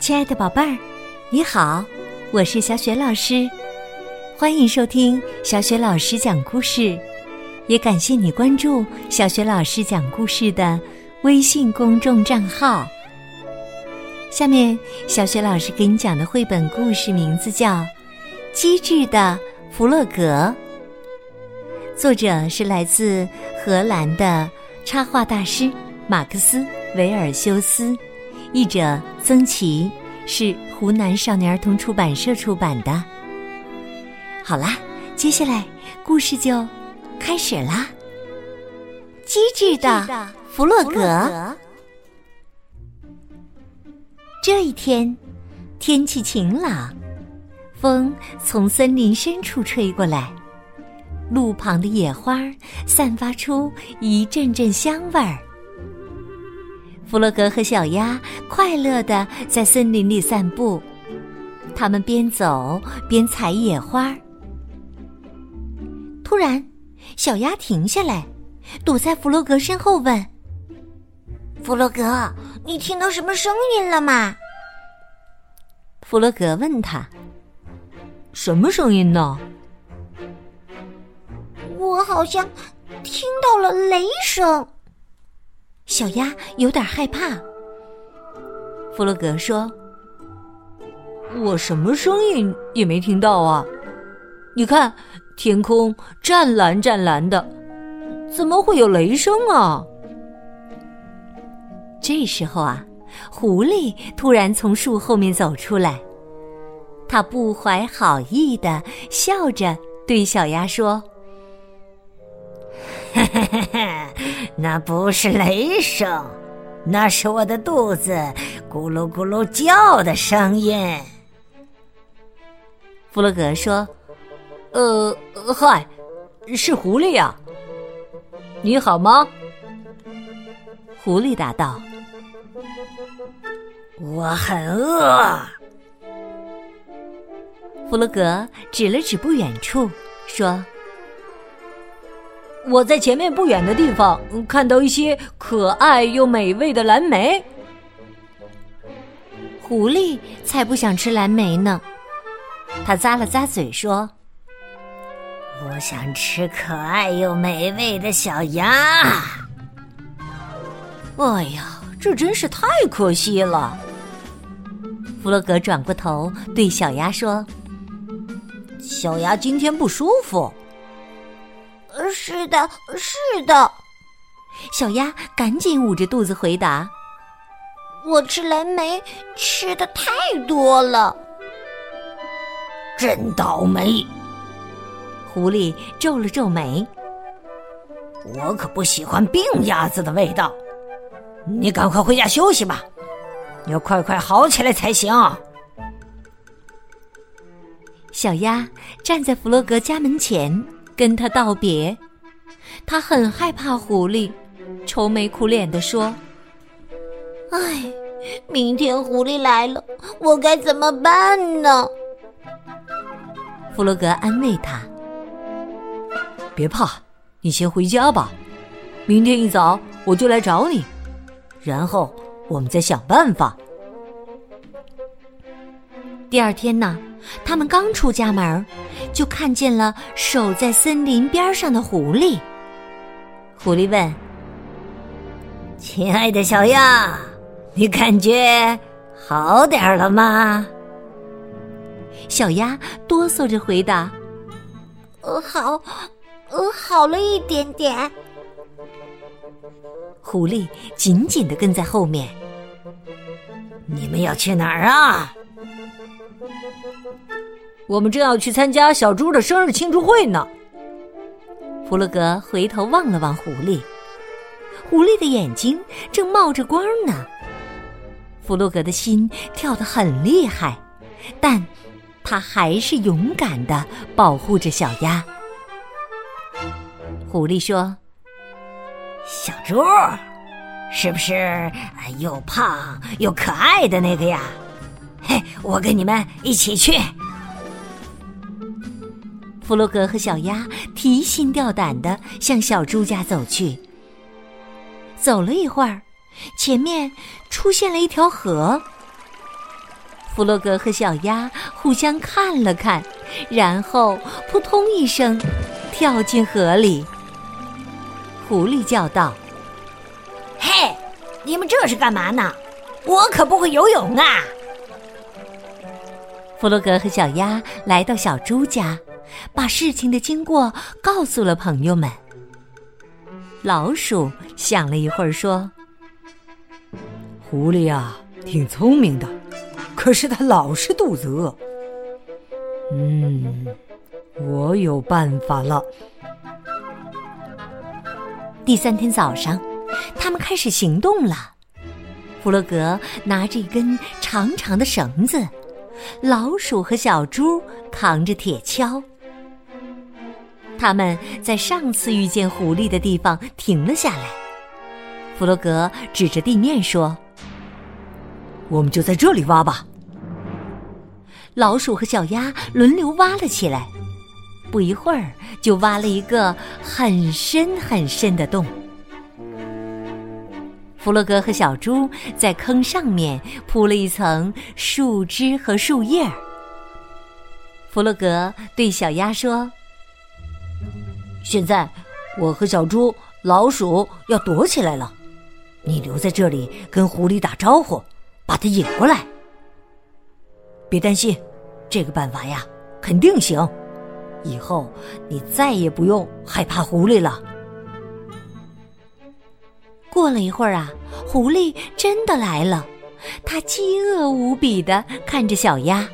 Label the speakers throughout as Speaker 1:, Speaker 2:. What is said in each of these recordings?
Speaker 1: 亲爱的宝贝儿，你好，我是小雪老师，欢迎收听小雪老师讲故事，也感谢你关注小雪老师讲故事的微信公众账号。下面，小雪老师给你讲的绘本故事名字叫《机智的弗洛格》，作者是来自荷兰的插画大师马克思。维尔修斯，译者曾琦，是湖南少年儿童出版社出版的。好啦，接下来故事就开始啦。机智的弗洛格。这一天，天气晴朗，风从森林深处吹过来，路旁的野花散发出一阵阵香味儿。弗洛格和小鸭快乐的在森林里散步，他们边走边采野花。突然，小鸭停下来，躲在弗洛格身后问：“
Speaker 2: 弗洛格，你听到什么声音了吗？”
Speaker 1: 弗洛格问他：“什么声音呢？”“
Speaker 2: 我好像听到了雷声。”
Speaker 1: 小鸭有点害怕。弗洛格说：“
Speaker 3: 我什么声音也没听到啊！你看，天空湛蓝湛蓝的，怎么会有雷声啊？”
Speaker 1: 这时候啊，狐狸突然从树后面走出来，他不怀好意的笑着对小鸭说。
Speaker 4: 嘿嘿嘿嘿，那不是雷声，那是我的肚子咕噜咕噜叫的声音。
Speaker 1: 弗洛格说：“
Speaker 3: 呃，嗨，是狐狸呀，你好吗？”
Speaker 1: 狐狸答道：“
Speaker 4: 我很饿。”
Speaker 1: 弗洛格指了指不远处，说。
Speaker 3: 我在前面不远的地方看到一些可爱又美味的蓝莓。
Speaker 1: 狐狸才不想吃蓝莓呢，他咂了咂嘴说：“
Speaker 4: 我想吃可爱又美味的小鸭。”
Speaker 3: 哎呀，这真是太可惜了。
Speaker 1: 弗洛格转过头对小鸭说：“
Speaker 3: 小鸭今天不舒服。”
Speaker 2: 是的，是的。
Speaker 1: 小鸭赶紧捂着肚子回答：“
Speaker 2: 我吃蓝莓吃的太多了，
Speaker 4: 真倒霉。”
Speaker 1: 狐狸皱了皱眉：“
Speaker 4: 我可不喜欢病鸭子的味道。你赶快回家休息吧，要快快好起来才行。”
Speaker 1: 小鸭站在弗洛格家门前。跟他道别，他很害怕狐狸，愁眉苦脸的说：“
Speaker 2: 哎，明天狐狸来了，我该怎么办呢？”
Speaker 1: 弗洛格安慰他：“
Speaker 3: 别怕，你先回家吧，明天一早我就来找你，然后我们再想办法。”
Speaker 1: 第二天呢，他们刚出家门，就看见了守在森林边上的狐狸。狐狸问：“
Speaker 4: 亲爱的小鸭，你感觉好点了吗？”
Speaker 1: 小鸭哆嗦着回答：“
Speaker 2: 呃，好，呃，好了一点点。”
Speaker 1: 狐狸紧紧的跟在后面。
Speaker 4: 你们要去哪儿啊？
Speaker 3: 我们正要去参加小猪的生日庆祝会呢。
Speaker 1: 弗洛格回头望了望狐狸，狐狸的眼睛正冒着光呢。弗洛格的心跳得很厉害，但他还是勇敢的保护着小鸭。狐狸说：“
Speaker 4: 小猪，是不是又胖又可爱的那个呀？嘿，我跟你们一起去。”
Speaker 1: 弗洛格和小鸭提心吊胆的向小猪家走去。走了一会儿，前面出现了一条河。弗洛格和小鸭互相看了看，然后扑通一声跳进河里。狐狸叫道：“
Speaker 4: 嘿，你们这是干嘛呢？我可不会游泳啊！”
Speaker 1: 弗洛格和小鸭来到小猪家，把事情的经过告诉了朋友们。老鼠想了一会儿，说：“
Speaker 3: 狐狸啊，挺聪明的。”可是它老是肚子饿。嗯，我有办法了。
Speaker 1: 第三天早上，他们开始行动了。弗洛格拿着一根长长的绳子，老鼠和小猪扛着铁锹。他们在上次遇见狐狸的地方停了下来。弗洛格指着地面说：“
Speaker 3: 我们就在这里挖吧。”
Speaker 1: 老鼠和小鸭轮流挖了起来，不一会儿就挖了一个很深很深的洞。弗洛格和小猪在坑上面铺了一层树枝和树叶。弗洛格对小鸭说：“
Speaker 3: 现在我和小猪、老鼠要躲起来了，你留在这里跟狐狸打招呼，把它引过来。别担心。”这个办法呀，肯定行。以后你再也不用害怕狐狸了。
Speaker 1: 过了一会儿啊，狐狸真的来了，它饥饿无比的看着小鸭。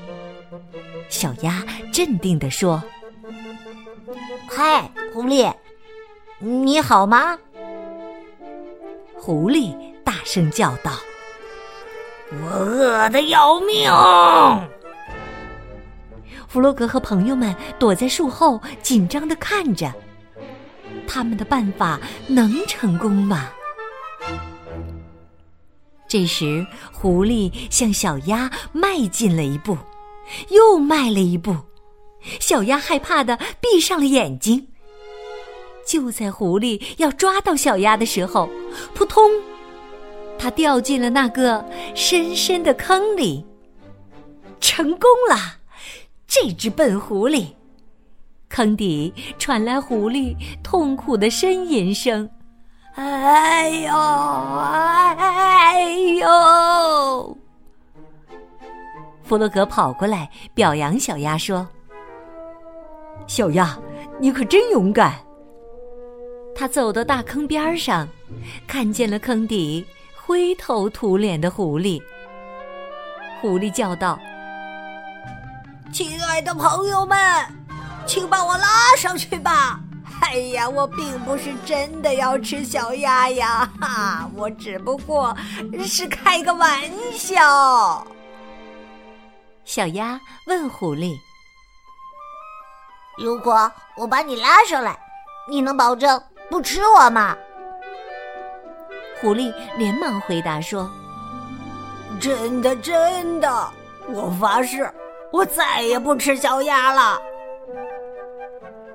Speaker 1: 小鸭镇定的说：“
Speaker 2: 嗨，狐狸，你好吗？”
Speaker 1: 狐狸大声叫道：“
Speaker 4: 我饿得要命。”
Speaker 1: 弗洛格和朋友们躲在树后，紧张的看着。他们的办法能成功吗？这时，狐狸向小鸭迈进了一步，又迈了一步。小鸭害怕的闭上了眼睛。就在狐狸要抓到小鸭的时候，扑通，它掉进了那个深深的坑里。成功了！这只笨狐狸，坑底传来狐狸痛苦的呻吟声：“
Speaker 4: 哎呦，哎呦！”
Speaker 1: 弗洛格跑过来表扬小鸭说：“
Speaker 3: 小鸭，你可真勇敢。”
Speaker 1: 他走到大坑边上，看见了坑底灰头土脸的狐狸。狐狸叫道。
Speaker 4: 亲爱的朋友们，请把我拉上去吧！哎呀，我并不是真的要吃小鸭呀，哈，我只不过是开个玩笑。
Speaker 1: 小鸭问狐狸：“
Speaker 2: 如果我把你拉上来，你能保证不吃我吗？”
Speaker 1: 狐狸连忙回答说：“
Speaker 4: 真的，真的，我发誓。”我再也不吃小鸭了。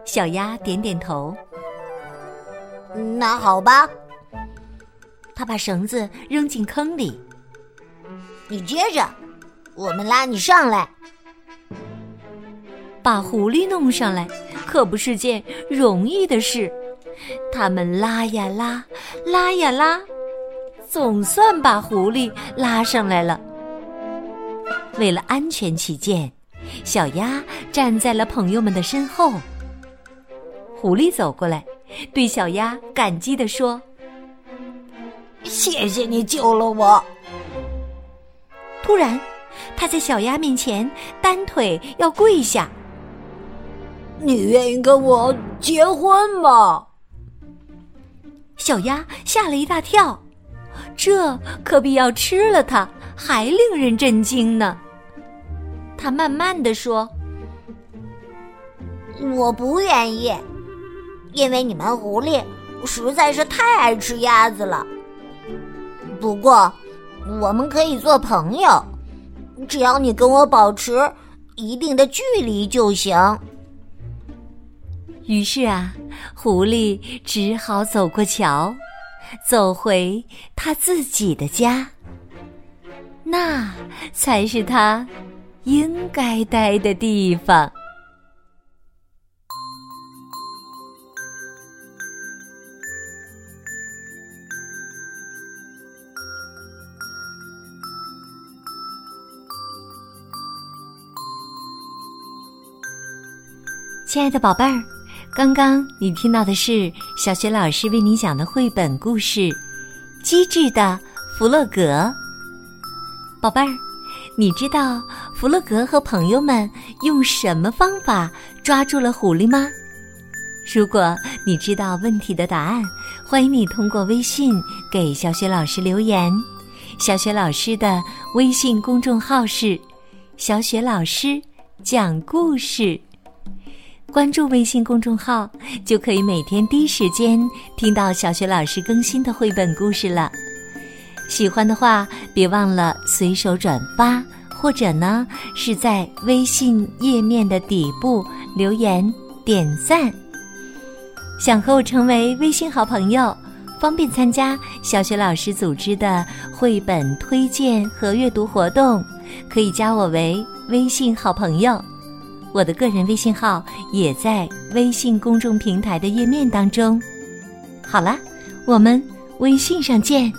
Speaker 1: 小鸭点点头。
Speaker 2: 那好吧。
Speaker 1: 他把绳子扔进坑里。
Speaker 2: 你接着，我们拉你上来。
Speaker 1: 把狐狸弄上来可不是件容易的事。他们拉呀拉，拉呀拉，总算把狐狸拉上来了。为了安全起见，小鸭站在了朋友们的身后。狐狸走过来，对小鸭感激地说：“
Speaker 4: 谢谢你救了我。”
Speaker 1: 突然，他在小鸭面前单腿要跪下：“
Speaker 4: 你愿意跟我结婚吗？”
Speaker 1: 小鸭吓了一大跳，这可比要吃了它还令人震惊呢。他慢慢的说：“
Speaker 2: 我不愿意，因为你们狐狸实在是太爱吃鸭子了。不过，我们可以做朋友，只要你跟我保持一定的距离就行。”
Speaker 1: 于是啊，狐狸只好走过桥，走回他自己的家。那才是他应该待的地方。亲爱的宝贝儿，刚刚你听到的是小学老师为你讲的绘本故事《机智的弗洛格》。宝贝儿，你知道弗洛格和朋友们用什么方法抓住了狐狸吗？如果你知道问题的答案，欢迎你通过微信给小雪老师留言。小雪老师的微信公众号是“小雪老师讲故事”。关注微信公众号，就可以每天第一时间听到小学老师更新的绘本故事了。喜欢的话，别忘了随手转发，或者呢是在微信页面的底部留言点赞。想和我成为微信好朋友，方便参加小学老师组织的绘本推荐和阅读活动，可以加我为微信好朋友。我的个人微信号也在微信公众平台的页面当中。好了，我们微信上见。